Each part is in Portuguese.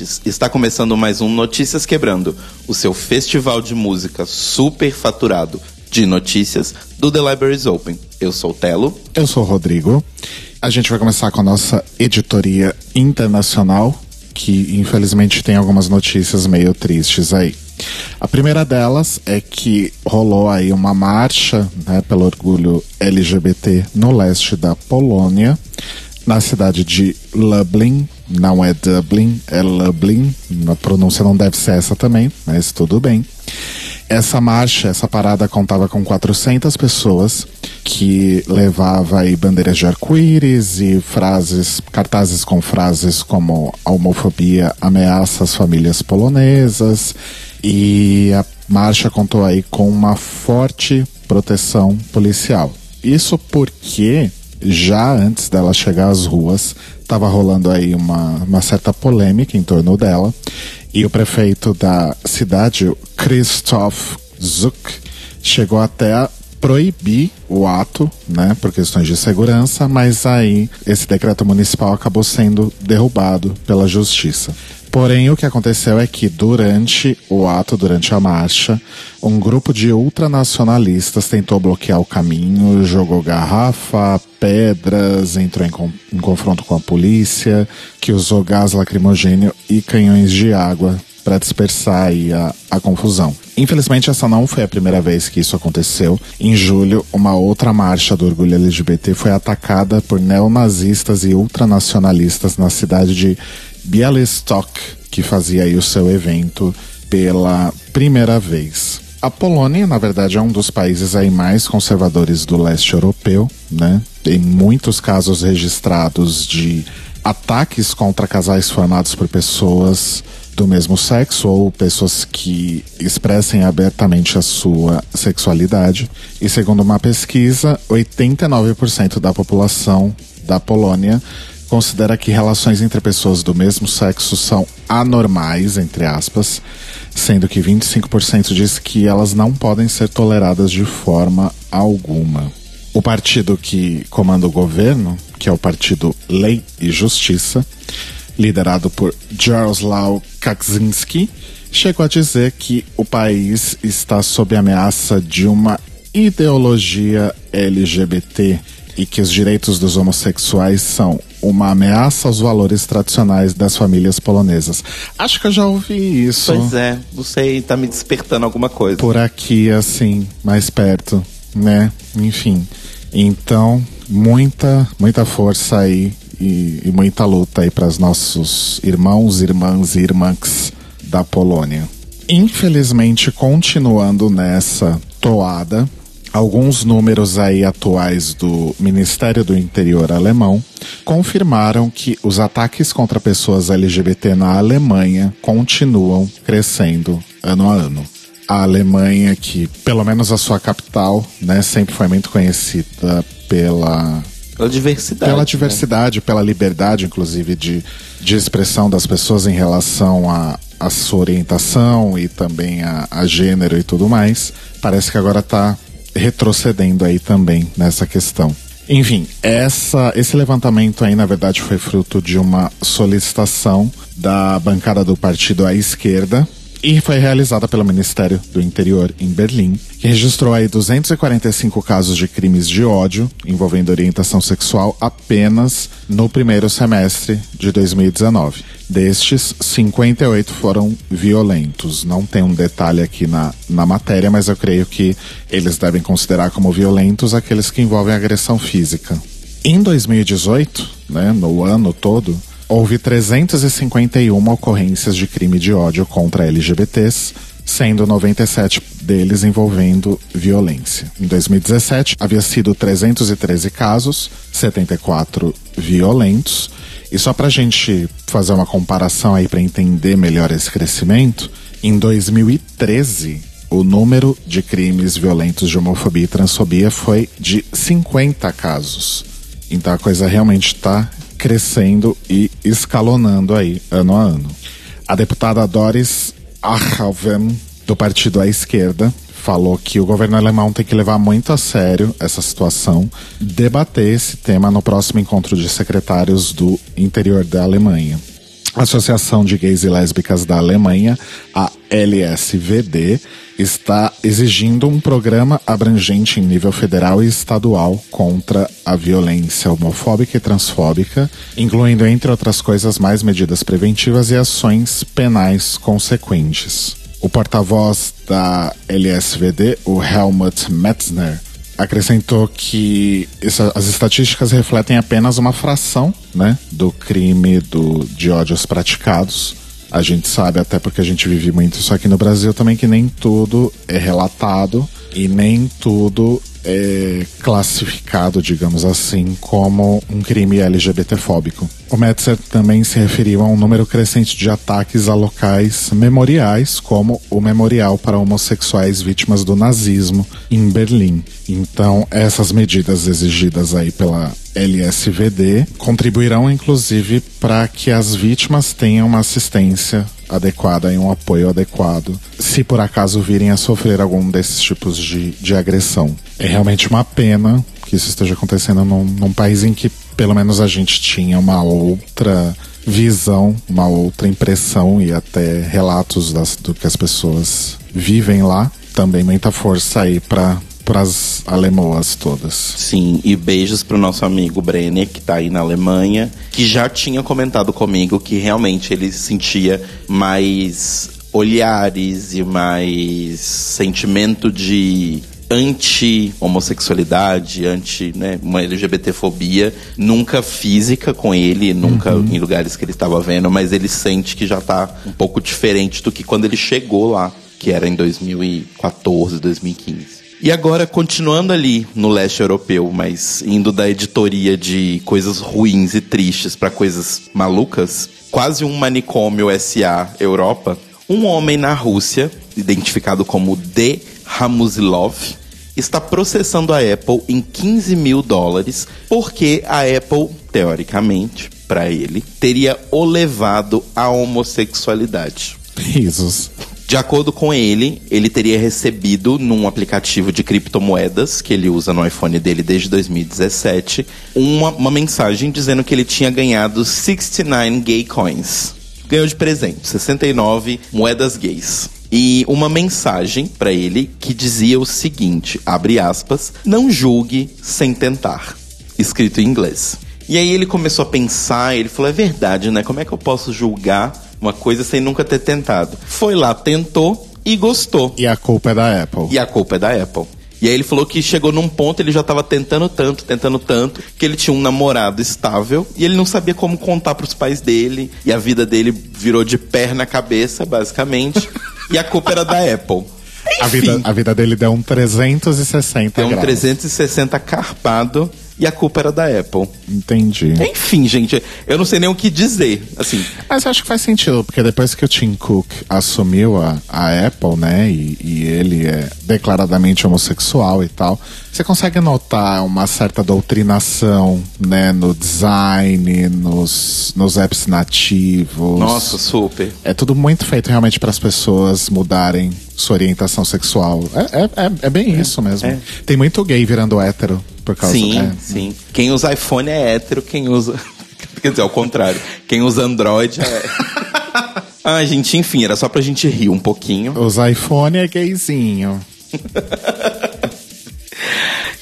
Ouvintes! Está começando mais um Notícias Quebrando, o seu festival de música super faturado de notícias do The Libraries Open. Eu sou o Telo. Eu sou o Rodrigo. A gente vai começar com a nossa editoria internacional, que infelizmente tem algumas notícias meio tristes aí. A primeira delas é que rolou aí uma marcha né, pelo orgulho LGBT no leste da Polônia, na cidade de Lublin. Não é Dublin, é Lublin. A pronúncia não deve ser essa também, mas tudo bem. Essa marcha, essa parada contava com 400 pessoas que levava aí bandeiras de arco-íris e frases, cartazes com frases como a homofobia ameaça as famílias polonesas e a marcha contou aí com uma forte proteção policial. Isso porque já antes dela chegar às ruas, estava rolando aí uma, uma certa polêmica em torno dela. E o prefeito da cidade, Christoph Zuck, chegou até a proibir o ato, né, por questões de segurança, mas aí esse decreto municipal acabou sendo derrubado pela justiça. Porém, o que aconteceu é que durante o ato, durante a marcha, um grupo de ultranacionalistas tentou bloquear o caminho, jogou garrafa, pedras, entrou em, com, em confronto com a polícia, que usou gás lacrimogênio e canhões de água para dispersar a, a confusão. Infelizmente, essa não foi a primeira vez que isso aconteceu. Em julho, uma outra marcha do orgulho LGBT foi atacada por neonazistas e ultranacionalistas na cidade de Bialystok, que fazia aí o seu evento pela primeira vez. A Polônia, na verdade, é um dos países aí mais conservadores do leste europeu, né? Tem muitos casos registrados de ataques contra casais formados por pessoas do mesmo sexo ou pessoas que expressem abertamente a sua sexualidade. E segundo uma pesquisa, 89% da população da Polônia considera que relações entre pessoas do mesmo sexo são anormais, entre aspas, sendo que 25% diz que elas não podem ser toleradas de forma alguma. O partido que comanda o governo, que é o partido Lei e Justiça, liderado por Jaroslaw Kaczynski, chegou a dizer que o país está sob ameaça de uma ideologia LGBT e que os direitos dos homossexuais são uma ameaça aos valores tradicionais das famílias polonesas. Acho que eu já ouvi isso. Pois é, você está me despertando alguma coisa. Por aqui, assim, mais perto, né? Enfim. Então, muita, muita força aí e, e muita luta aí para os nossos irmãos, irmãs e irmãs da Polônia. Infelizmente, continuando nessa toada, Alguns números aí atuais do Ministério do Interior alemão confirmaram que os ataques contra pessoas LGBT na Alemanha continuam crescendo ano a ano. A Alemanha, que pelo menos a sua capital, né, sempre foi muito conhecida pela pela diversidade. Pela né? diversidade, né? pela liberdade, inclusive, de, de expressão das pessoas em relação a, a sua orientação e também a, a gênero e tudo mais. Parece que agora está retrocedendo aí também nessa questão. Enfim, essa, esse levantamento aí, na verdade, foi fruto de uma solicitação da bancada do partido à esquerda, e foi realizada pelo Ministério do Interior em Berlim, que registrou aí 245 casos de crimes de ódio envolvendo orientação sexual apenas no primeiro semestre de 2019. Destes, 58 foram violentos. Não tem um detalhe aqui na, na matéria, mas eu creio que eles devem considerar como violentos aqueles que envolvem agressão física. Em 2018, né, no ano todo, houve 351 ocorrências de crime de ódio contra LGBTs, sendo 97 deles envolvendo violência. Em 2017, havia sido 313 casos, 74 violentos. E só para a gente fazer uma comparação aí para entender melhor esse crescimento, em 2013 o número de crimes violentos de homofobia e transfobia foi de 50 casos. Então a coisa realmente está crescendo e escalonando aí ano a ano. A deputada Doris Achalven, do partido à esquerda, falou que o governo alemão tem que levar muito a sério essa situação, debater esse tema no próximo encontro de secretários do interior da Alemanha. Associação de Gays e Lésbicas da Alemanha, a LSVD, está exigindo um programa abrangente em nível federal e estadual contra a violência homofóbica e transfóbica, incluindo, entre outras coisas, mais medidas preventivas e ações penais consequentes. O porta-voz da LSVD, o Helmut Metzner, acrescentou que essa, as estatísticas refletem apenas uma fração né, do crime do, de ódios praticados. A gente sabe, até porque a gente vive muito isso aqui no Brasil também, que nem tudo é relatado e nem tudo é classificado, digamos assim, como um crime LGBTfóbico. O Metzer também se referiu a um número crescente de ataques a locais memoriais, como o Memorial para Homossexuais Vítimas do Nazismo, em Berlim. Então, essas medidas exigidas aí pela LSVD contribuirão, inclusive, para que as vítimas tenham uma assistência adequada e um apoio adequado, se por acaso virem a sofrer algum desses tipos de, de agressão. É realmente uma pena que isso esteja acontecendo num, num país em que pelo menos a gente tinha uma outra visão, uma outra impressão e até relatos das, do que as pessoas vivem lá. Também muita força aí para para as alemoas todas. Sim, e beijos pro nosso amigo Brenner, que tá aí na Alemanha, que já tinha comentado comigo que realmente ele sentia mais olhares e mais sentimento de anti-homossexualidade, anti, né, uma LGBTfobia, nunca física com ele, nunca uhum. em lugares que ele estava vendo, mas ele sente que já tá um pouco diferente do que quando ele chegou lá, que era em 2014, 2015. E agora, continuando ali no leste europeu, mas indo da editoria de coisas ruins e tristes para coisas malucas, quase um manicômio SA Europa, um homem na Rússia, identificado como D. Hamusilov, está processando a Apple em 15 mil dólares porque a Apple, teoricamente, para ele, teria o levado à homossexualidade. Risos. De acordo com ele, ele teria recebido num aplicativo de criptomoedas que ele usa no iPhone dele desde 2017 uma, uma mensagem dizendo que ele tinha ganhado 69 gay coins. Ganhou de presente 69 moedas gays e uma mensagem para ele que dizia o seguinte, abre aspas, não julgue sem tentar, escrito em inglês. E aí ele começou a pensar, ele falou, é verdade, né? Como é que eu posso julgar uma coisa sem nunca ter tentado. Foi lá, tentou e gostou. E a culpa é da Apple. E a culpa é da Apple. E aí ele falou que chegou num ponto, ele já estava tentando tanto, tentando tanto, que ele tinha um namorado estável e ele não sabia como contar para os pais dele. E a vida dele virou de pé na cabeça, basicamente. e a culpa era da Apple. A vida, a vida dele deu um 360 Deu um 360 carpado e a culpa era da Apple. Entendi. Enfim, gente, eu não sei nem o que dizer, assim. Mas eu acho que faz sentido, porque depois que o Tim Cook assumiu a, a Apple, né, e, e ele é declaradamente homossexual e tal, você consegue notar uma certa doutrinação, né, no design, nos, nos apps nativos. Nossa, super. É tudo muito feito realmente para as pessoas mudarem sua orientação sexual. É, é, é, é bem é, isso mesmo. É. Tem muito gay virando hétero por causa Sim, é. sim. Quem usa iPhone é hétero, quem usa. Quer dizer, ao contrário. Quem usa Android é. ah, gente, enfim, era só pra gente rir um pouquinho. Usar iPhone é gayzinho.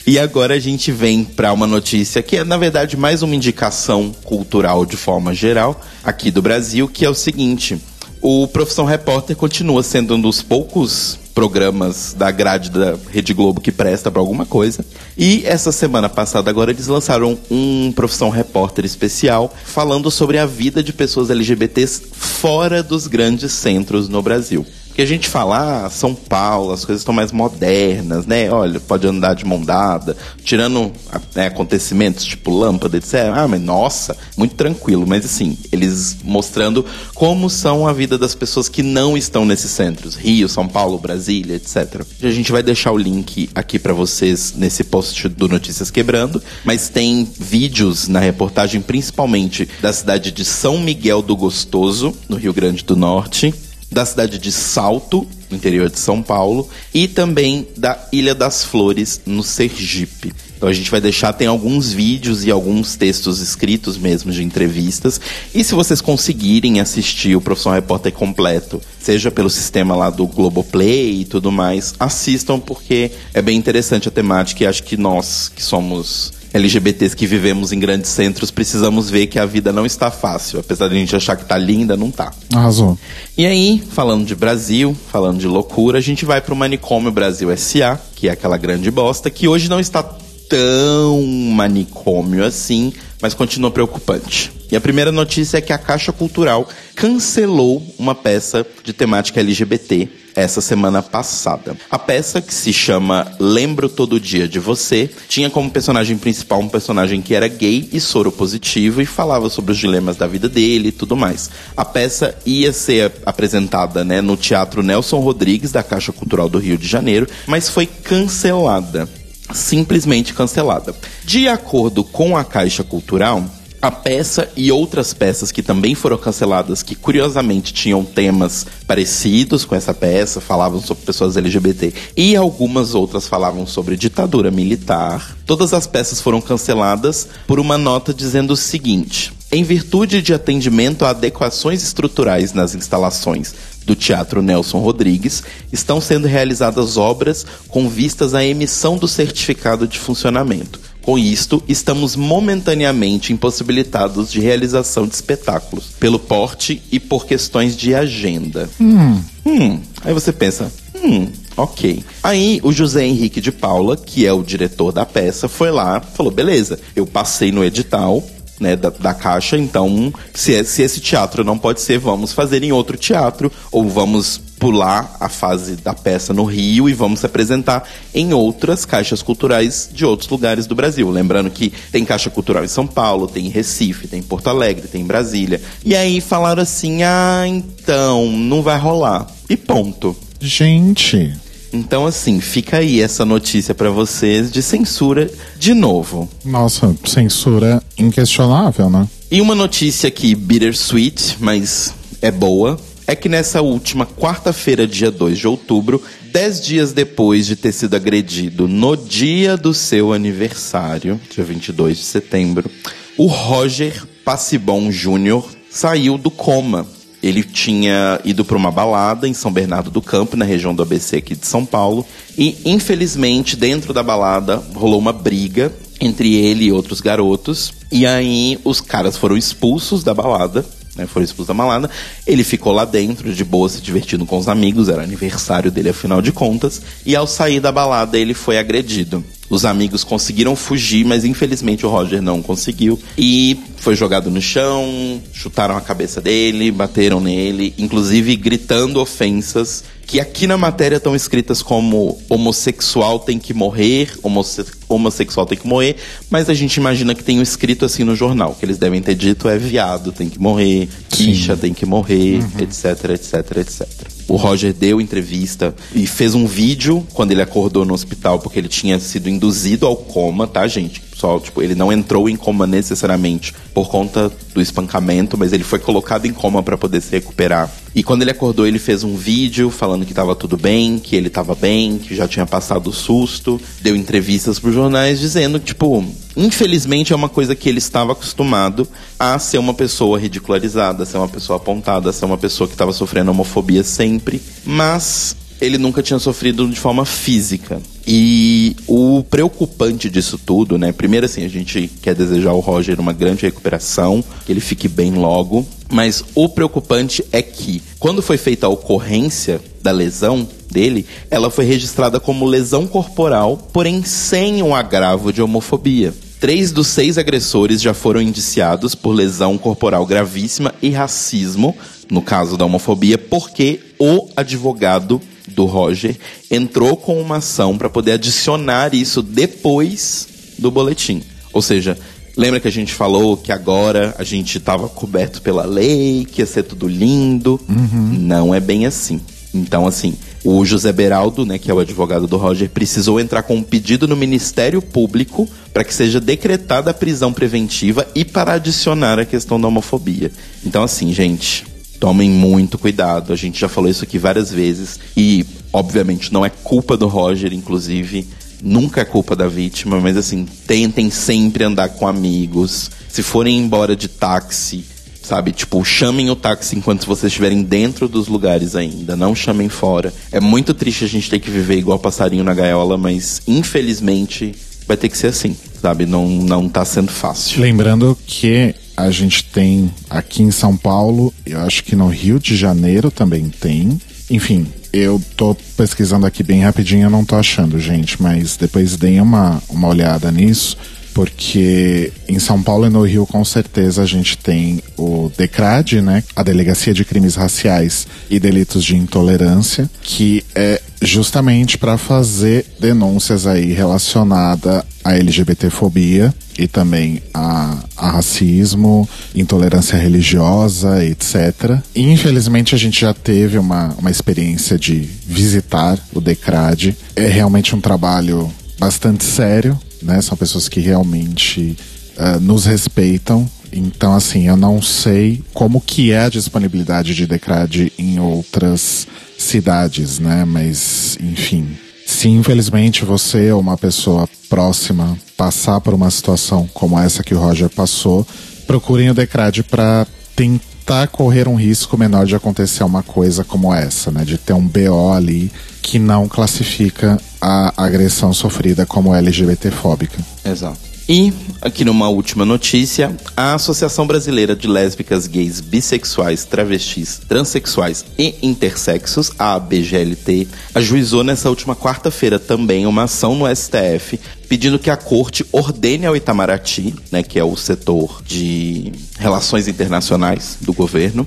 E agora a gente vem para uma notícia que é, na verdade, mais uma indicação cultural de forma geral aqui do Brasil, que é o seguinte: o Profissão Repórter continua sendo um dos poucos programas da grade da Rede Globo que presta para alguma coisa. E essa semana passada agora eles lançaram um Profissão Repórter especial falando sobre a vida de pessoas LGBTs fora dos grandes centros no Brasil. Porque a gente fala, ah, São Paulo, as coisas estão mais modernas, né? Olha, pode andar de mão dada, tirando né, acontecimentos tipo lâmpada, etc. Ah, mas nossa, muito tranquilo. Mas assim, eles mostrando como são a vida das pessoas que não estão nesses centros. Rio, São Paulo, Brasília, etc. A gente vai deixar o link aqui para vocês nesse post do Notícias Quebrando, mas tem vídeos na reportagem, principalmente da cidade de São Miguel do Gostoso, no Rio Grande do Norte da cidade de Salto, no interior de São Paulo, e também da Ilha das Flores, no Sergipe. Então a gente vai deixar, tem alguns vídeos e alguns textos escritos mesmo de entrevistas. E se vocês conseguirem assistir o Profissão Repórter completo, seja pelo sistema lá do Globoplay e tudo mais, assistam porque é bem interessante a temática e acho que nós que somos LGBTs que vivemos em grandes centros precisamos ver que a vida não está fácil. Apesar de a gente achar que tá linda, não tá. Arrasou. E aí, falando de Brasil, falando de loucura, a gente vai pro Manicômio Brasil SA, que é aquela grande bosta, que hoje não está tão manicômio assim, mas continua preocupante. E a primeira notícia é que a Caixa Cultural cancelou uma peça de temática LGBT essa semana passada. A peça, que se chama Lembro Todo Dia de Você, tinha como personagem principal um personagem que era gay e soro positivo e falava sobre os dilemas da vida dele e tudo mais. A peça ia ser apresentada né, no Teatro Nelson Rodrigues, da Caixa Cultural do Rio de Janeiro, mas foi cancelada simplesmente cancelada. De acordo com a Caixa Cultural, a peça e outras peças que também foram canceladas, que curiosamente tinham temas parecidos com essa peça, falavam sobre pessoas LGBT, e algumas outras falavam sobre ditadura militar. Todas as peças foram canceladas por uma nota dizendo o seguinte: em virtude de atendimento a adequações estruturais nas instalações do Teatro Nelson Rodrigues, estão sendo realizadas obras com vistas à emissão do certificado de funcionamento. Com isto, estamos momentaneamente impossibilitados de realização de espetáculos, pelo porte e por questões de agenda. Hum. Hum. Aí você pensa, hum, ok. Aí o José Henrique de Paula, que é o diretor da peça, foi lá, falou: beleza, eu passei no edital, né, da, da, caixa. Então, se, se esse teatro não pode ser, vamos fazer em outro teatro, ou vamos pular a fase da peça no Rio e vamos se apresentar em outras caixas culturais de outros lugares do Brasil. Lembrando que tem caixa cultural em São Paulo, tem em Recife, tem em Porto Alegre, tem em Brasília. E aí falaram assim: ah, então, não vai rolar. E ponto. Gente. Então, assim, fica aí essa notícia para vocês de censura de novo. Nossa, censura inquestionável, né? E uma notícia que bittersweet, mas é boa, é que nessa última quarta-feira, dia 2 de outubro, dez dias depois de ter sido agredido no dia do seu aniversário, dia 22 de setembro, o Roger Passibon Jr. saiu do coma ele tinha ido para uma balada em São Bernardo do Campo, na região do ABC aqui de São Paulo, e infelizmente dentro da balada rolou uma briga entre ele e outros garotos, e aí os caras foram expulsos da balada. Né, foram expulsos da balada. Ele ficou lá dentro, de boa, se divertindo com os amigos. Era aniversário dele, afinal de contas. E ao sair da balada, ele foi agredido. Os amigos conseguiram fugir, mas infelizmente o Roger não conseguiu. E foi jogado no chão, chutaram a cabeça dele, bateram nele, inclusive gritando ofensas que aqui na matéria estão escritas como homossexual tem que morrer, homosse homossexual tem que morrer, mas a gente imagina que tem um escrito assim no jornal, que eles devem ter dito é viado tem que morrer, bicha tem que morrer, uhum. etc, etc, etc. O Roger deu entrevista e fez um vídeo quando ele acordou no hospital, porque ele tinha sido induzido ao coma, tá, gente? Só, tipo, ele não entrou em coma necessariamente por conta do espancamento, mas ele foi colocado em coma para poder se recuperar. E quando ele acordou, ele fez um vídeo falando que estava tudo bem, que ele estava bem, que já tinha passado o susto, deu entrevistas para jornais dizendo tipo, infelizmente é uma coisa que ele estava acostumado a ser uma pessoa ridicularizada, a ser uma pessoa apontada, a ser uma pessoa que estava sofrendo homofobia sempre, mas ele nunca tinha sofrido de forma física. E o preocupante disso tudo, né? Primeiro, assim, a gente quer desejar ao Roger uma grande recuperação, que ele fique bem logo. Mas o preocupante é que, quando foi feita a ocorrência da lesão dele, ela foi registrada como lesão corporal, porém sem um agravo de homofobia. Três dos seis agressores já foram indiciados por lesão corporal gravíssima e racismo, no caso da homofobia, porque o advogado do Roger entrou com uma ação para poder adicionar isso depois do boletim. Ou seja, lembra que a gente falou que agora a gente estava coberto pela lei, que ia ser tudo lindo? Uhum. Não é bem assim. Então, assim, o José Beraldo, né, que é o advogado do Roger, precisou entrar com um pedido no Ministério Público para que seja decretada a prisão preventiva e para adicionar a questão da homofobia. Então, assim, gente, tomem muito cuidado. A gente já falou isso aqui várias vezes e, obviamente, não é culpa do Roger, inclusive. nunca é culpa da vítima, mas assim, tentem sempre andar com amigos. Se forem embora de táxi, sabe? Tipo, chamem o táxi enquanto vocês estiverem dentro dos lugares ainda, não chamem fora. É muito triste a gente ter que viver igual passarinho na gaiola, mas infelizmente vai ter que ser assim, sabe? Não, não tá sendo fácil. Lembrando que a gente tem aqui em São Paulo, eu acho que no Rio de Janeiro também tem. Enfim, eu tô pesquisando aqui bem rapidinho, eu não tô achando, gente, mas depois deem uma, uma olhada nisso porque em São Paulo e no Rio com certeza a gente tem o DECRAD, né, a Delegacia de Crimes Raciais e Delitos de Intolerância, que é justamente para fazer denúncias aí relacionada à LGBTfobia e também a, a, racismo, intolerância religiosa, etc. E, infelizmente a gente já teve uma, uma experiência de visitar o DECRAD. É realmente um trabalho bastante sério, né? São pessoas que realmente uh, nos respeitam. Então, assim, eu não sei como que é a disponibilidade de Decrad em outras cidades, né? Mas, enfim, se infelizmente você ou uma pessoa próxima passar por uma situação como essa que o Roger passou, procurem o Decrad para tentar correr um risco menor de acontecer uma coisa como essa, né? De ter um BO ali que não classifica a agressão sofrida como LGBTfóbica. Exato. E, aqui numa última notícia, a Associação Brasileira de Lésbicas, Gays, Bissexuais, Travestis, Transsexuais e Intersexos, a ABGLT, ajuizou nessa última quarta-feira também uma ação no STF pedindo que a corte ordene ao Itamaraty, né, que é o setor de relações internacionais do governo,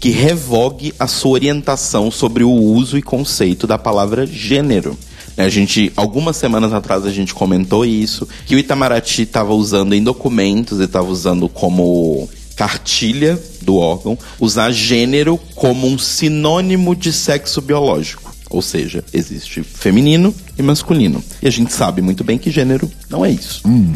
que revogue a sua orientação sobre o uso e conceito da palavra gênero. Né, a gente, algumas semanas atrás a gente comentou isso, que o Itamaraty estava usando em documentos, e estava usando como cartilha do órgão, usar gênero como um sinônimo de sexo biológico. Ou seja, existe feminino e masculino. E a gente sabe muito bem que gênero não é isso. Hum.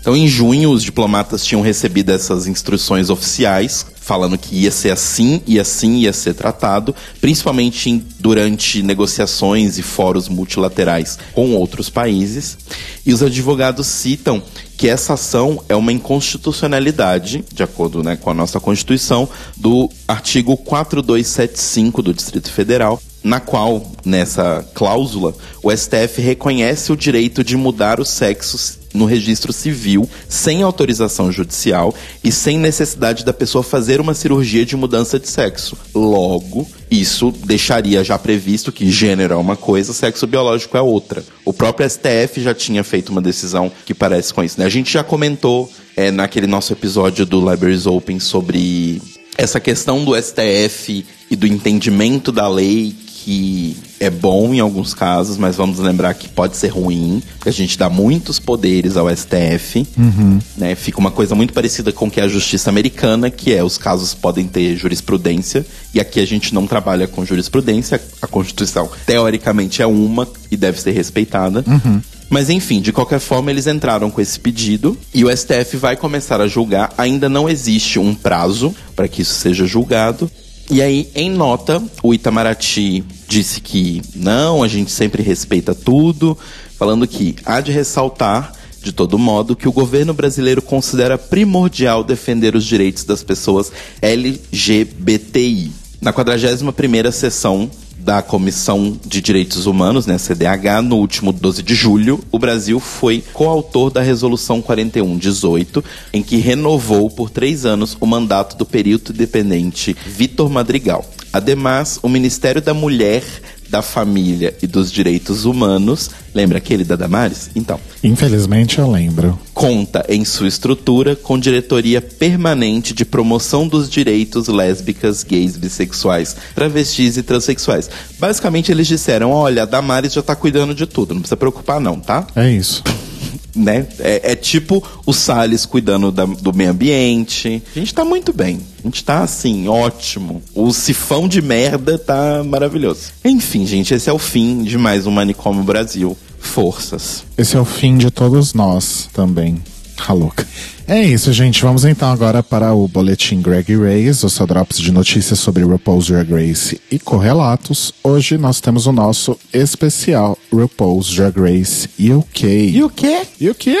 Então, em junho, os diplomatas tinham recebido essas instruções oficiais, falando que ia ser assim e assim ia ser tratado, principalmente em, durante negociações e fóruns multilaterais com outros países. E os advogados citam que essa ação é uma inconstitucionalidade, de acordo né, com a nossa Constituição, do artigo 4275 do Distrito Federal, na qual, nessa cláusula, o STF reconhece o direito de mudar o sexo no registro civil, sem autorização judicial e sem necessidade da pessoa fazer uma cirurgia de mudança de sexo. Logo, isso deixaria já previsto que gênero é uma coisa, sexo biológico é outra. O próprio STF já tinha feito uma decisão que parece com isso. Né? A gente já comentou é, naquele nosso episódio do Libraries Open sobre essa questão do STF e do entendimento da lei que é bom em alguns casos, mas vamos lembrar que pode ser ruim, a gente dá muitos poderes ao STF, uhum. né? Fica uma coisa muito parecida com que é a justiça americana, que é os casos podem ter jurisprudência, e aqui a gente não trabalha com jurisprudência, a Constituição teoricamente é uma e deve ser respeitada. Uhum. Mas enfim, de qualquer forma, eles entraram com esse pedido e o STF vai começar a julgar. Ainda não existe um prazo para que isso seja julgado, e aí, em nota, o Itamaraty disse que não, a gente sempre respeita tudo, falando que há de ressaltar, de todo modo, que o governo brasileiro considera primordial defender os direitos das pessoas LGBTI. Na 41ª sessão da Comissão de Direitos Humanos, né, CDH, no último 12 de julho, o Brasil foi coautor da Resolução 4118, em que renovou por três anos o mandato do perito independente Vitor Madrigal. Ademais, o Ministério da Mulher da família e dos direitos humanos. Lembra aquele da Damares? Então. Infelizmente eu lembro. Conta em sua estrutura com diretoria permanente de promoção dos direitos lésbicas, gays, bissexuais, travestis e transexuais. Basicamente eles disseram: olha, a Damares já tá cuidando de tudo, não precisa preocupar, não, tá? É isso. Né? É, é, tipo o Salles cuidando da, do meio ambiente. A gente tá muito bem. A gente tá assim, ótimo. O sifão de merda tá maravilhoso. Enfim, gente, esse é o fim de mais um Manicômio Brasil. Forças. Esse é o fim de todos nós também. Tá louca. É isso, gente. Vamos então agora para o boletim Greg Race, o seu drops de notícias sobre RuPaul's Drag Race e correlatos. Hoje nós temos o nosso especial RuPaul's Drag Race UK. E o quê? E o quê?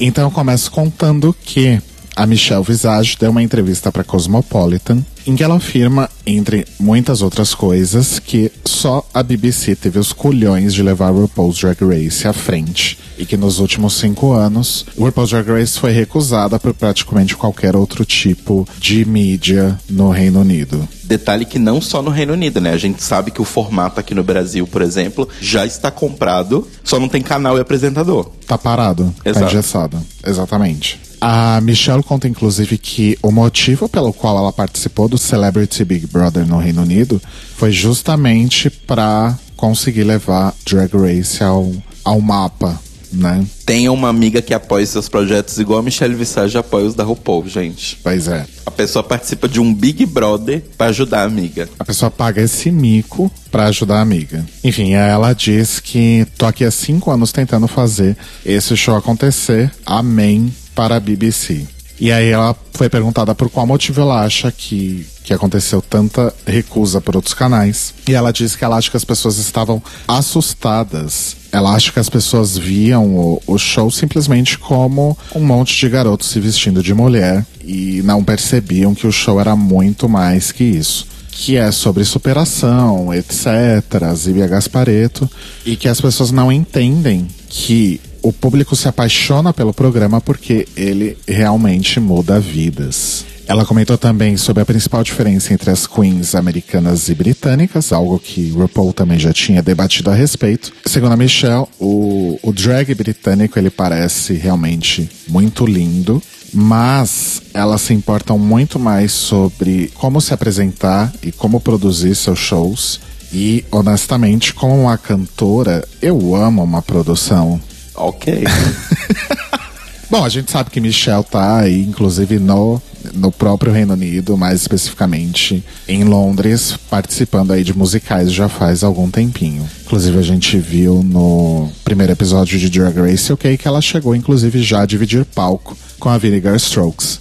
Então eu começo contando que a Michelle Visage deu uma entrevista para Cosmopolitan em que ela afirma, entre muitas outras coisas, que só a BBC teve os culhões de levar o RuPaul's Drag Race à frente e que nos últimos cinco anos o RuPaul's Drag Race foi recusada por praticamente qualquer outro tipo de mídia no Reino Unido. Detalhe que não só no Reino Unido, né? A gente sabe que o formato aqui no Brasil, por exemplo, já está comprado, só não tem canal e apresentador. Tá parado, tá Exato. engessado. Exatamente. A Michelle conta, inclusive, que o motivo pelo qual ela participou do Celebrity Big Brother no Reino Unido foi justamente para conseguir levar Drag Race ao, ao mapa, né? Tenha uma amiga que apoie seus projetos igual a Michelle Visage apoia os da RuPaul, gente. Pois é. A pessoa participa de um Big Brother pra ajudar a amiga. A pessoa paga esse mico pra ajudar a amiga. Enfim, ela diz que tô aqui há cinco anos tentando fazer esse show acontecer. Amém para a BBC. E aí ela foi perguntada por qual motivo ela acha que, que aconteceu tanta recusa por outros canais. E ela disse que ela acha que as pessoas estavam assustadas. Ela acha que as pessoas viam o, o show simplesmente como um monte de garotos se vestindo de mulher e não percebiam que o show era muito mais que isso que é sobre superação, etc., Zíbia Gaspareto, e que as pessoas não entendem que o público se apaixona pelo programa porque ele realmente muda vidas. Ela comentou também sobre a principal diferença entre as queens americanas e britânicas, algo que RuPaul também já tinha debatido a respeito. Segundo a Michelle, o, o drag britânico ele parece realmente muito lindo, mas elas se importam muito mais sobre como se apresentar e como produzir seus shows. E, honestamente, como uma cantora, eu amo uma produção. Ok. Bom, a gente sabe que Michelle tá aí, inclusive no, no próprio Reino Unido, mais especificamente em Londres, participando aí de musicais já faz algum tempinho. Inclusive a gente viu no primeiro episódio de Drag Race UK que ela chegou inclusive já a dividir palco com a Vinegar Strokes.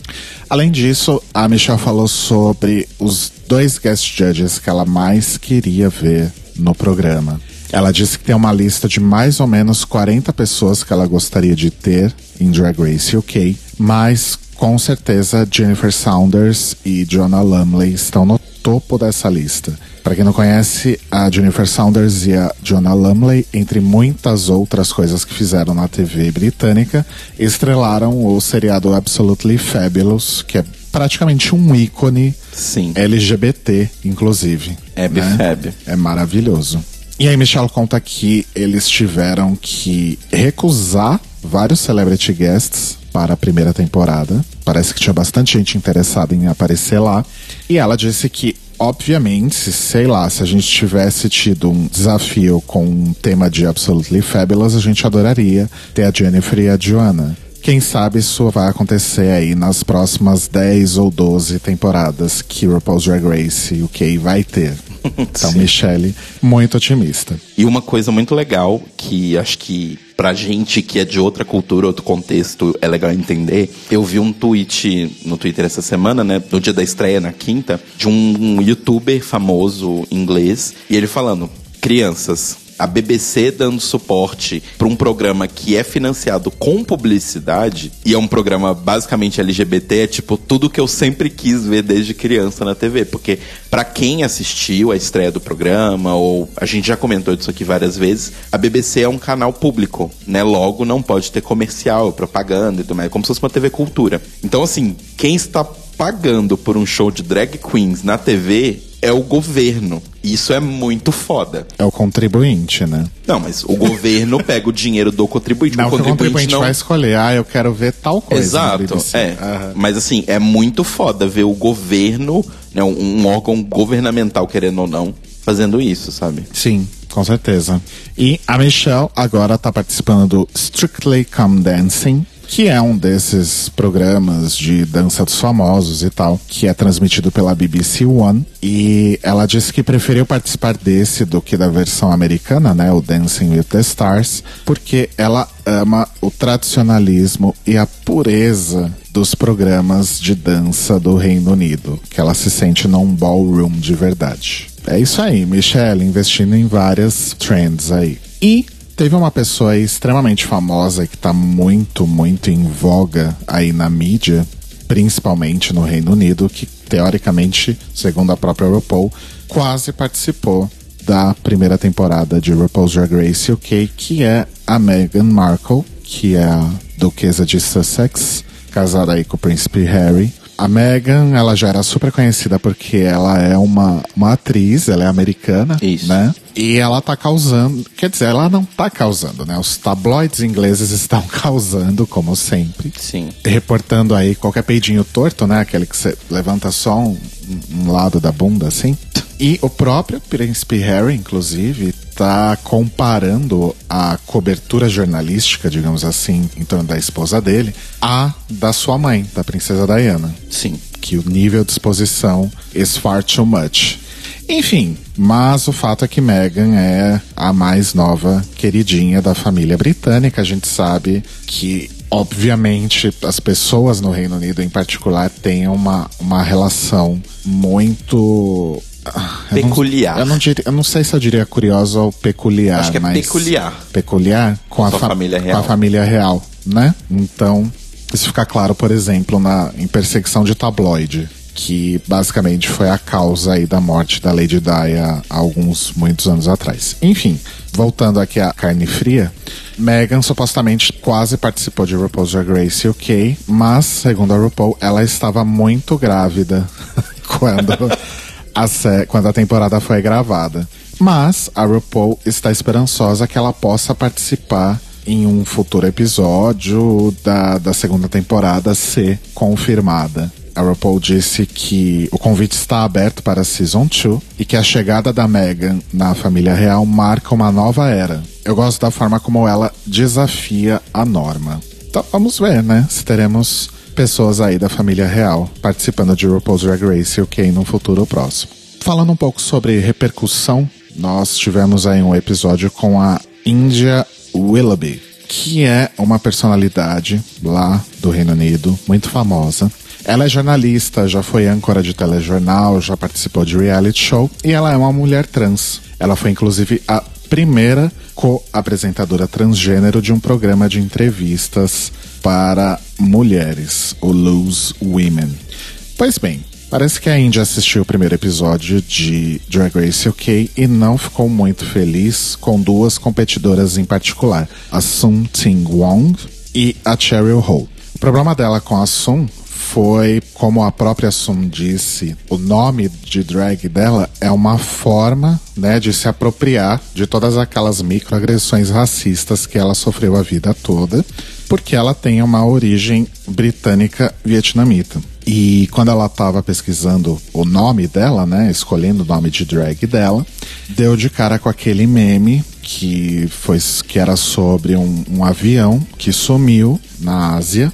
Além disso, a Michelle falou sobre os dois guest judges que ela mais queria ver no programa. Ela disse que tem uma lista de mais ou menos 40 pessoas que ela gostaria de ter em Drag Race UK, mas com certeza Jennifer Saunders e Jonah Lumley estão no topo dessa lista. Para quem não conhece, a Jennifer Saunders e a Jonah Lumley, entre muitas outras coisas que fizeram na TV britânica, estrelaram o seriado Absolutely Fabulous, que é praticamente um ícone Sim. LGBT, inclusive. É né? É maravilhoso. E aí, Michelle conta que eles tiveram que recusar vários celebrity guests para a primeira temporada. Parece que tinha bastante gente interessada em aparecer lá. E ela disse que, obviamente, sei lá, se a gente tivesse tido um desafio com um tema de Absolutely Fabulous, a gente adoraria ter a Jennifer e a Joanna. Quem sabe isso vai acontecer aí nas próximas 10 ou 12 temporadas que RuPaul's Drag Race UK vai ter. Então, Sim. Michelle, muito otimista. E uma coisa muito legal, que acho que pra gente que é de outra cultura, outro contexto, é legal entender. Eu vi um tweet no Twitter essa semana, né? No dia da estreia, na quinta, de um youtuber famoso inglês, e ele falando: crianças. A BBC dando suporte para um programa que é financiado com publicidade e é um programa basicamente LGBT, é tipo tudo que eu sempre quis ver desde criança na TV, porque para quem assistiu a estreia do programa ou a gente já comentou disso aqui várias vezes, a BBC é um canal público, né? Logo não pode ter comercial, propaganda e tudo mais, é como se fosse uma TV cultura. Então assim, quem está pagando por um show de drag queens na TV é o governo. Isso é muito foda. É o contribuinte, né? Não, mas o governo pega o dinheiro do contribuinte. Não, o que o contribuinte contribuinte não vai escolher, ah, eu quero ver tal coisa. Exato, é. Aham. Mas assim, é muito foda ver o governo, né, um, um órgão governamental, querendo ou não, fazendo isso, sabe? Sim, com certeza. E a Michelle agora tá participando do Strictly Come Dancing, que é um desses programas de dança dos famosos e tal, que é transmitido pela BBC One. E ela disse que preferiu participar desse do que da versão americana, né? O Dancing with the Stars, porque ela ama o tradicionalismo e a pureza dos programas de dança do Reino Unido, que ela se sente num ballroom de verdade. É isso aí, Michelle investindo em várias trends aí. E teve uma pessoa extremamente famosa que tá muito, muito em voga aí na mídia, principalmente no Reino Unido, que teoricamente, segundo a própria RuPaul, quase participou da primeira temporada de RuPaul's Drag Race UK, que é a Meghan Markle, que é a duquesa de Sussex, casada aí com o príncipe Harry. A Meghan, ela já era super conhecida porque ela é uma, uma atriz, ela é americana, Isso. né? E ela tá causando, quer dizer, ela não tá causando, né? Os tabloides ingleses estão causando, como sempre. Sim. Reportando aí qualquer peidinho torto, né? Aquele que você levanta só um, um lado da bunda, assim. E o próprio príncipe Harry, inclusive, tá comparando a cobertura jornalística, digamos assim, em torno da esposa dele, à da sua mãe, da princesa Diana. Sim. Que o nível de exposição is far too much. Enfim, mas o fato é que Meghan é a mais nova queridinha da família britânica. A gente sabe que, obviamente, as pessoas no Reino Unido em particular têm uma, uma relação muito. Ah, eu não- Peculiar. Eu não, diria, eu não sei se eu diria curiosa ou peculiar. Acho que é peculiar. Peculiar com, a, fa- família com real. a família real, né? Então, isso fica claro, por exemplo, na, em perseguição de tabloide, que basicamente foi a causa aí da morte da Lady Di há alguns, muitos anos atrás. Enfim, voltando aqui à carne fria, Meghan supostamente quase participou de RuPaul's Drag Race UK, mas, segundo a RuPaul, ela estava muito grávida quando a, sé- quando a temporada foi gravada. Mas a RuPaul está esperançosa que ela possa participar em um futuro episódio da, da segunda temporada ser confirmada. A RuPaul disse que o convite está aberto para a Season 2 e que a chegada da Meghan na família real marca uma nova era. Eu gosto da forma como ela desafia a norma. Então vamos ver, né? Se teremos pessoas aí da família real participando de RuPaul's Drag Race UK no futuro próximo. Falando um pouco sobre repercussão, nós tivemos aí um episódio com a India Willoughby, que é uma personalidade lá do Reino Unido, muito famosa. Ela é jornalista, já foi âncora de telejornal, já participou de reality show e ela é uma mulher trans. Ela foi inclusive a primeira co-apresentadora transgênero de um programa de entrevistas para mulheres, o Lose Women. Pois bem, parece que a Indy assistiu o primeiro episódio de Drag Race UK e não ficou muito feliz com duas competidoras em particular, a Sun Ting Wong e a Cheryl Ho. O problema dela com a Sun foi, como a própria Sun disse, o nome de drag dela é uma forma né, de se apropriar de todas aquelas microagressões racistas que ela sofreu a vida toda, porque ela tem uma origem britânica vietnamita. E quando ela estava pesquisando o nome dela, né, escolhendo o nome de drag dela, deu de cara com aquele meme que foi que era sobre um, um avião que sumiu na Ásia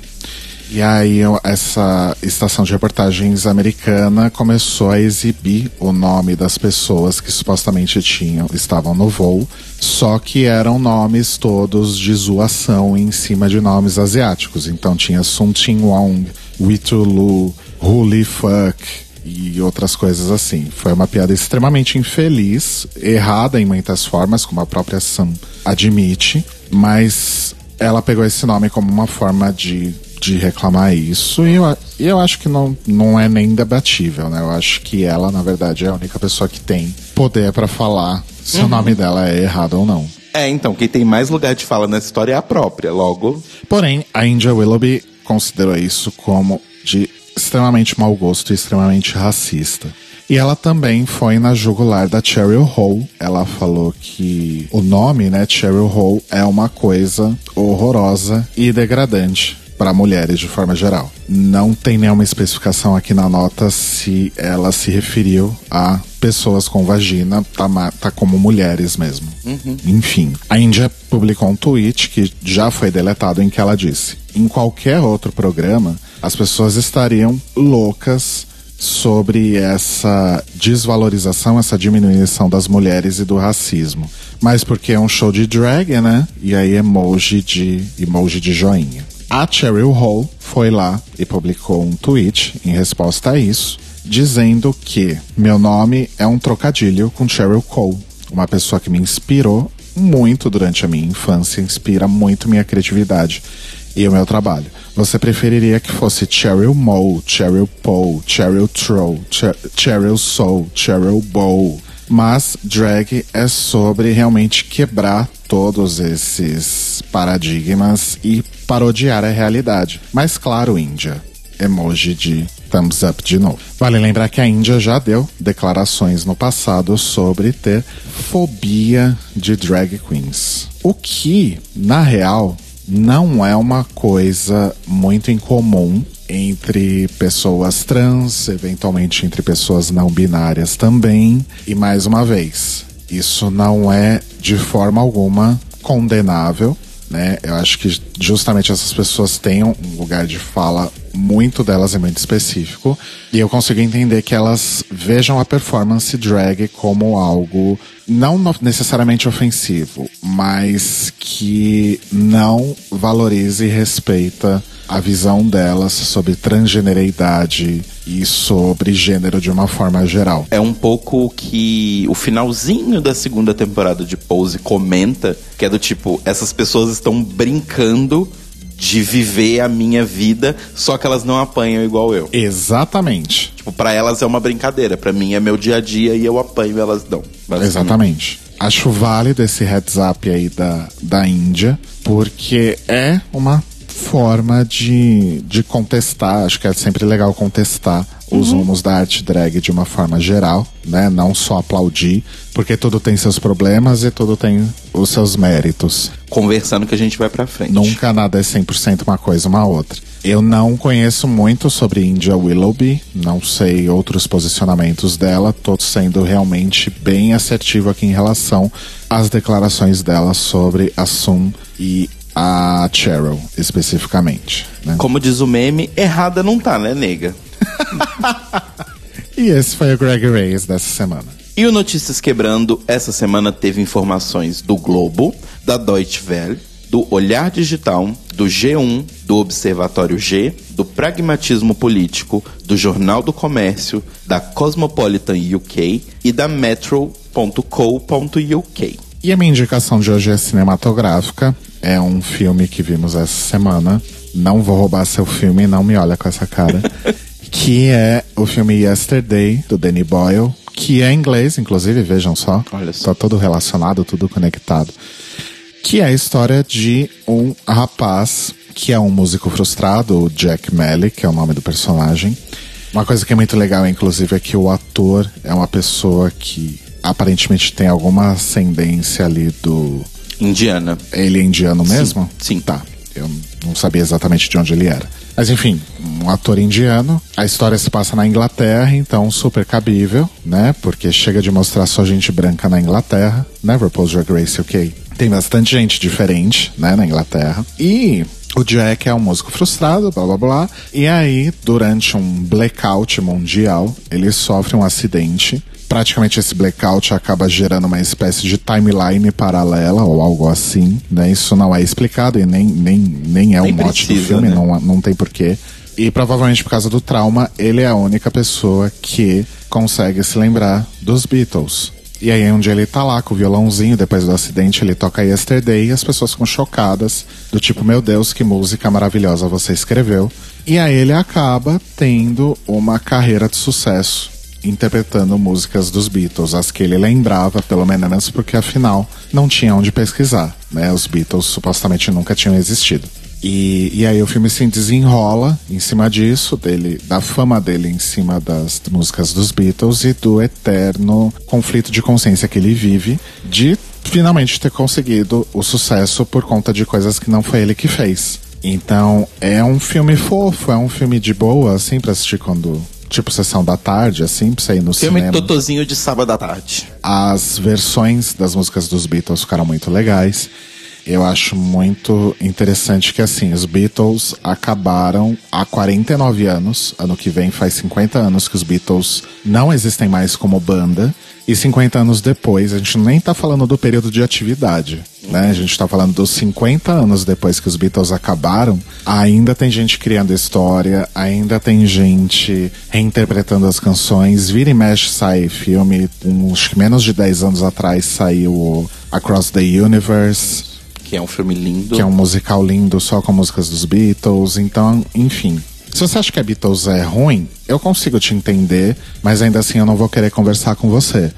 e aí essa estação de reportagens americana começou a exibir o nome das pessoas que supostamente tinham estavam no voo, só que eram nomes todos de zoação em cima de nomes asiáticos. Então tinha Sun Ting Wong, Witu Lu, Holy Fuck e outras coisas assim. Foi uma piada extremamente infeliz, errada em muitas formas, como a própria Sam admite, mas ela pegou esse nome como uma forma de, de reclamar isso e eu, eu acho que não, não é nem debatível, né? Eu acho que ela, na verdade, é a única pessoa que tem poder pra falar se o nome dela é errado ou não. É, então, quem tem mais lugar de fala nessa história é a própria. Logo, Porém, a India Willoughby considerou isso como de extremamente mau gosto e extremamente racista. E ela também foi na jugular da Cheryl Hole. Ela falou que o nome, né, Cheryl Hole, é uma coisa horrorosa e degradante para mulheres de forma geral. Não tem nenhuma especificação aqui na nota se ela se referiu a pessoas com vagina, tá, tá como mulheres mesmo. Enfim, a Índia publicou um tweet que já foi deletado em que ela disse: em qualquer outro programa, as pessoas estariam loucas sobre essa desvalorização, essa diminuição das mulheres e do racismo. Mas porque é um show de drag, né? E aí emoji de emoji de joinha. A Cheryl Hall foi lá e publicou um tweet em resposta a isso, dizendo que meu nome é um trocadilho com Cheryl Cole, uma pessoa que me inspirou muito durante a minha infância, inspira muito minha criatividade e o meu trabalho. Você preferiria que fosse Cheryl Moe, Cheryl Poe, Cheryl Troll, Cheryl Soul, Cheryl Bow. Mas drag é sobre realmente quebrar todos esses paradigmas e parodiar a realidade. Mas claro, Índia, emoji de thumbs up de novo. Vale lembrar que a Índia já deu declarações no passado sobre ter fobia de drag queens. O que, na real, não é uma coisa muito incomum entre pessoas trans, eventualmente entre pessoas não binárias também. E mais uma vez, isso não é de forma alguma condenável. Né? Eu acho que justamente essas pessoas têm um lugar de fala muito delas é muito específico e eu consigo entender que elas vejam a performance drag como algo não necessariamente ofensivo, mas que não valoriza e respeita a visão delas sobre transgeneridade e sobre gênero de uma forma geral. É um pouco que o finalzinho da segunda temporada de Pose comenta, que é do tipo, essas pessoas estão brincando de viver a minha vida, só que elas não apanham igual eu. Exatamente. Tipo, pra elas é uma brincadeira, para mim é meu dia a dia e eu apanho elas não. Exatamente. Acho válido esse heads up aí da, da Índia, porque é uma forma de, de contestar, acho que é sempre legal contestar os uhum. rumos da arte drag de uma forma geral, né? Não só aplaudir, porque tudo tem seus problemas e tudo tem os seus méritos. Conversando que a gente vai pra frente. Nunca nada é 100% uma coisa uma outra. Eu não conheço muito sobre India Willoughby, não sei outros posicionamentos dela, tô sendo realmente bem assertivo aqui em relação às declarações dela sobre a Sun e a Cheryl, especificamente. Né? Como diz o meme, errada não tá, né, nega? e esse foi o Greg Reyes dessa semana. E o Notícias Quebrando, essa semana teve informações do Globo, da Deutsche Welle, do Olhar Digital, do G1, do Observatório G, do Pragmatismo Político, do Jornal do Comércio, da Cosmopolitan UK e da Metro.co.uk. E a minha indicação de hoje é cinematográfica. É um filme que vimos essa semana. Não vou roubar seu filme, não me olha com essa cara. que é o filme Yesterday, do Danny Boyle, que é em inglês, inclusive, vejam só. Olha só. Tá todo relacionado, tudo conectado. Que é a história de um rapaz que é um músico frustrado, o Jack Melly, que é o nome do personagem. Uma coisa que é muito legal, inclusive, é que o ator é uma pessoa que aparentemente tem alguma ascendência ali do. Indiana. Ele é indiano mesmo? Sim. Sim. Tá. Eu não sabia exatamente de onde ele era. Mas enfim, um ator indiano. A história se passa na Inglaterra, então super cabível, né? Porque chega de mostrar só gente branca na Inglaterra, né? RuPaul's Drag Race UK. Tem bastante gente diferente, né, na Inglaterra. E o Jack é um músico frustrado, blá blá blá. E aí, durante um blackout mundial, ele sofre um acidente praticamente esse blackout acaba gerando uma espécie de timeline paralela ou algo assim, né? Isso não é explicado e nem, nem, nem é nem o mote precisa, do filme, né? não, não tem porquê. E provavelmente por causa do trauma, ele é a única pessoa que consegue se lembrar dos Beatles. E aí um dia ele tá lá com o violãozinho, depois do acidente ele toca Yesterday e as pessoas ficam chocadas, do tipo, meu Deus, que música maravilhosa você escreveu. E aí ele acaba tendo uma carreira de sucesso interpretando músicas dos Beatles, as que ele lembrava, pelo menos porque afinal não tinha onde pesquisar, né? Os Beatles supostamente nunca tinham existido. E, e aí o filme se desenrola em cima disso, dele, da fama dele em cima das músicas dos Beatles e do eterno conflito de consciência que ele vive de finalmente ter conseguido o sucesso por conta de coisas que não foi ele que fez. Então é um filme fofo, é um filme de boa, assim, pra assistir quando tipo sessão da tarde, assim, pra você ir no Filme cinema. Filme totozinho de sábado à tarde. As versões das músicas dos Beatles ficaram muito legais. Eu acho muito interessante que, assim, os Beatles acabaram há 49 anos. Ano que vem faz 50 anos que os Beatles não existem mais como banda. E 50 anos depois, a gente nem tá falando do período de atividade, né? A gente tá falando dos 50 anos depois que os Beatles acabaram. Ainda tem gente criando história, ainda tem gente reinterpretando as canções. Vira e mexe sai filme. Uns menos de 10 anos atrás saiu Across the Universe que é um filme lindo. Que é um musical lindo só com músicas dos Beatles. Então, enfim. Se você acha que Beatles é ruim, eu consigo te entender, mas ainda assim eu não vou querer conversar com você.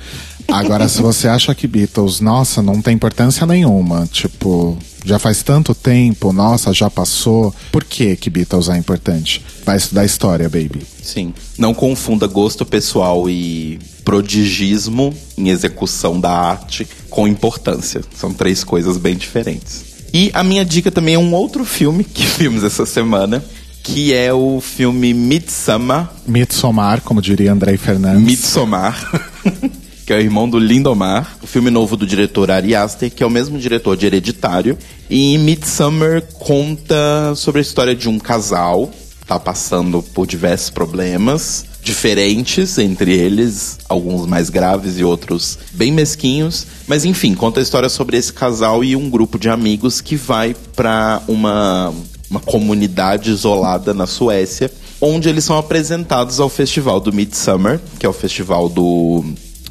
Agora, se você acha que Beatles, nossa, não tem importância nenhuma, tipo, já faz tanto tempo, nossa, já passou, por que que Beatles é importante? Vai estudar história, baby. Sim. Não confunda gosto pessoal e prodigismo em execução da arte com importância. São três coisas bem diferentes. E a minha dica também é um outro filme que vimos essa semana, que é o filme Midsommar. Midsommar, como diria Andrei Fernandes. Midsommar. que é o irmão do Lindomar, o filme novo do diretor Ari Aster, que é o mesmo diretor de Hereditário. E Midsommar conta sobre a história de um casal, tá passando por diversos problemas, diferentes entre eles, alguns mais graves e outros bem mesquinhos. Mas enfim, conta a história sobre esse casal e um grupo de amigos que vai para uma, uma comunidade isolada na Suécia, onde eles são apresentados ao festival do Midsummer, que é o festival do,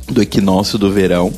do equinócio do verão.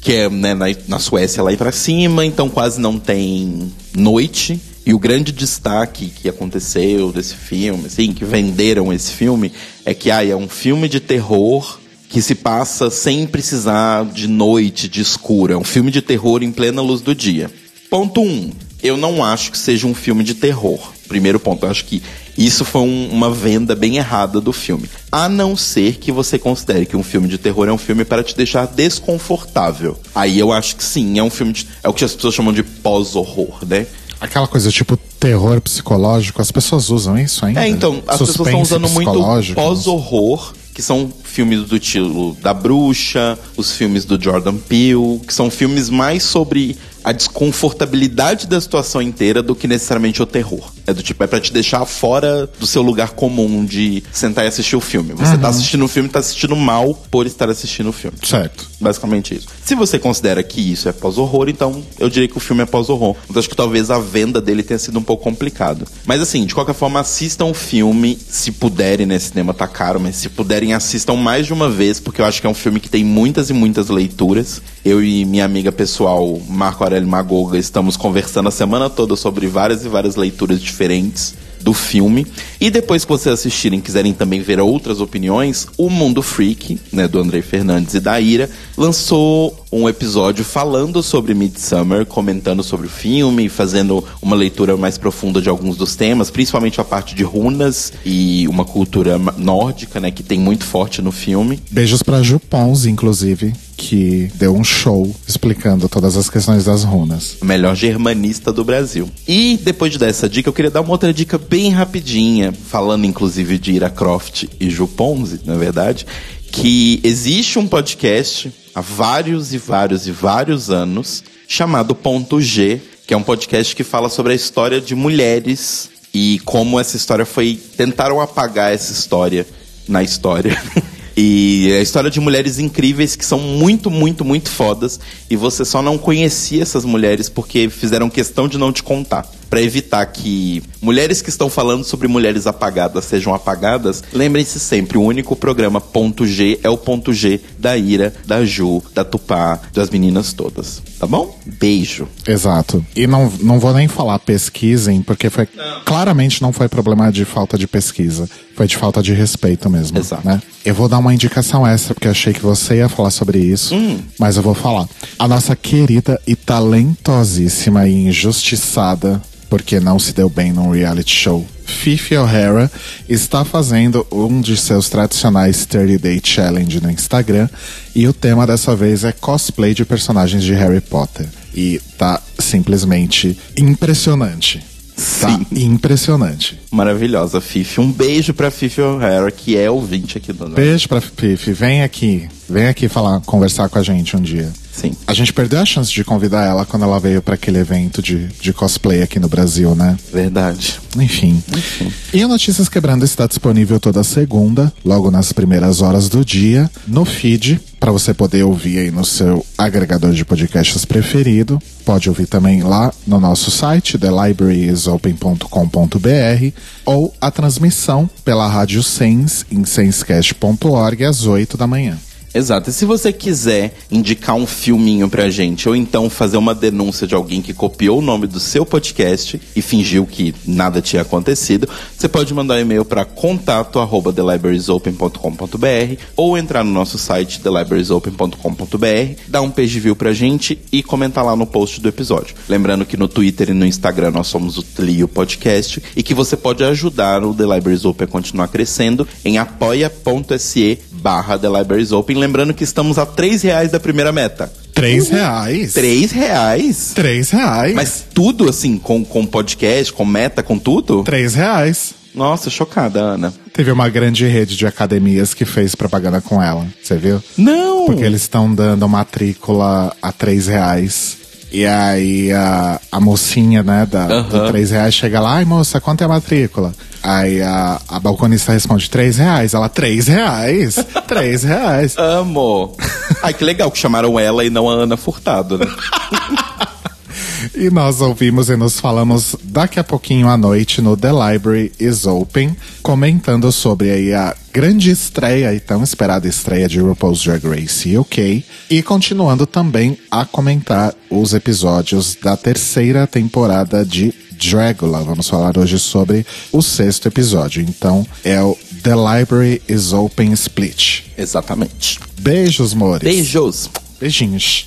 Que é né, na, na Suécia lá e pra cima, então quase não tem noite. E o grande destaque que aconteceu desse filme, assim, que venderam esse filme, é que ah, é um filme de terror que se passa sem precisar de noite, de escuro. É um filme de terror em plena luz do dia. Ponto 1. Um, eu não acho que seja um filme de terror. Primeiro ponto, eu acho que isso foi um, uma venda bem errada do filme. A não ser que você considere que um filme de terror é um filme para te deixar desconfortável. Aí eu acho que sim, é um filme de, é o que as pessoas chamam de pós-horror, né? Aquela coisa tipo terror psicológico, as pessoas usam isso ainda? É, então, as Suspense pessoas estão usando muito pós-horror, que são filmes do estilo da Bruxa, os filmes do Jordan Peele, que são filmes mais sobre a desconfortabilidade da situação inteira do que necessariamente o terror. É do tipo, é pra te deixar fora do seu lugar comum de sentar e assistir o filme. Você uhum. tá assistindo o filme, tá assistindo mal por estar assistindo o filme. Certo. Basicamente isso. Se você considera que isso é pós-horror, então eu diria que o filme é pós-horror. Então acho que talvez a venda dele tenha sido um pouco complicado. Mas assim, de qualquer forma, assistam o filme, se puderem, né? Cinema tá caro, mas se puderem, assistam mais de uma vez, porque eu acho que é um filme que tem muitas e muitas leituras. Eu e minha amiga pessoal, Marco Aurélio Magoga, estamos conversando a semana toda sobre várias e várias leituras diferentes do filme. E depois que vocês assistirem quiserem também ver outras opiniões, o Mundo Freak, né, do Andrei Fernandes e da Ira, lançou um episódio falando sobre Midsummer, comentando sobre o filme, fazendo uma leitura mais profunda de alguns dos temas, principalmente a parte de runas e uma cultura nórdica, né, que tem muito forte no filme. Beijos para Ju Pons, inclusive, que deu um show explicando todas as questões das runas. melhor germanista do Brasil. E depois de dar essa dica, eu queria dar uma outra dica bem rapidinha, falando inclusive de Ira Croft e Ju Ponzi, na verdade, que existe um podcast há vários e vários e vários anos chamado Ponto G, que é um podcast que fala sobre a história de mulheres e como essa história foi tentaram apagar essa história na história. E é a história de mulheres incríveis que são muito, muito, muito fodas. E você só não conhecia essas mulheres porque fizeram questão de não te contar para evitar que mulheres que estão falando sobre mulheres apagadas sejam apagadas, lembrem-se sempre, o único programa ponto G é o ponto G da Ira, da Ju, da Tupá, das meninas todas. Tá bom? Beijo. Exato. E não, não vou nem falar pesquisem, porque foi não. claramente não foi problema de falta de pesquisa. Foi de falta de respeito mesmo. Exato. Né? Eu vou dar uma indicação extra, porque achei que você ia falar sobre isso, hum. mas eu vou falar. A nossa querida e talentosíssima e injustiçada porque não se deu bem num reality show. Fifi O'Hara está fazendo um de seus tradicionais 30 Day Challenge no Instagram e o tema dessa vez é cosplay de personagens de Harry Potter. E tá simplesmente impressionante. Tá Sim. impressionante. Maravilhosa, Fifi. Um beijo pra Fifi O'Hara, que é ouvinte aqui do Beijo pra Fifi. Vem aqui. Vem aqui falar, conversar com a gente um dia. Sim. A gente perdeu a chance de convidar ela quando ela veio para aquele evento de, de cosplay aqui no Brasil, né? Verdade. Enfim. E o Notícias Quebrando está disponível toda segunda, logo nas primeiras horas do dia, no feed, para você poder ouvir aí no seu agregador de podcasts preferido. Pode ouvir também lá no nosso site, thelibwariesopen.com.br, ou a transmissão pela Rádio Sens em senscast.org às 8 da manhã. Exato. E se você quiser indicar um filminho pra gente, ou então fazer uma denúncia de alguém que copiou o nome do seu podcast e fingiu que nada tinha acontecido, você pode mandar um e-mail para contato arroba thelibrariesopen.com.br ou entrar no nosso site thelibrariesopen.com.br, dar um page view pra gente e comentar lá no post do episódio. Lembrando que no Twitter e no Instagram nós somos o Tlio Podcast e que você pode ajudar o The Libraries Open a continuar crescendo em apoia.se barra The Libraries Open. Lembrando que estamos a três reais da primeira meta. Três reais? Três reais? Três reais. Mas tudo assim, com, com podcast, com meta, com tudo? Três reais. Nossa, chocada, Ana. Teve uma grande rede de academias que fez propaganda com ela. Você viu? Não! Porque eles estão dando matrícula a três reais. E aí a, a mocinha, né, da, Aham. do três reais chega lá, ai moça, quanto é a matrícula? Aí a, a balconista responde, três reais. Ela, três reais? três reais. Amo! Ai, que legal que chamaram ela e não a Ana Furtado, né? E nós ouvimos e nos falamos daqui a pouquinho à noite no The Library is Open, comentando sobre aí a grande estreia e tão esperada estreia de RuPaul's Drag Race UK e continuando também a comentar os episódios da terceira temporada de Dragula. Vamos falar hoje sobre o sexto episódio. Então é o The Library is Open Split. Exatamente. Beijos, mores. Beijos! Beijinhos.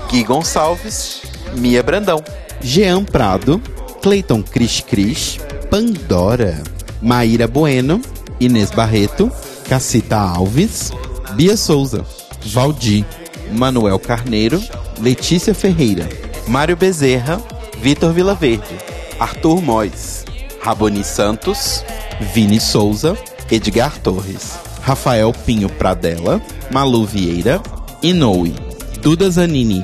Gui Gonçalves, Mia Brandão. Jean Prado, Cleiton Cris Cris, Pandora, Maíra Bueno, Inês Barreto, Cacita Alves, Bia Souza, Valdir, Manuel Carneiro, Letícia Ferreira, Mário Bezerra, Vitor Vilaverde, Arthur Mois, Raboni Santos, Vini Souza, Edgar Torres, Rafael Pinho Pradella, Malu Vieira, Inoue, Duda Zanini,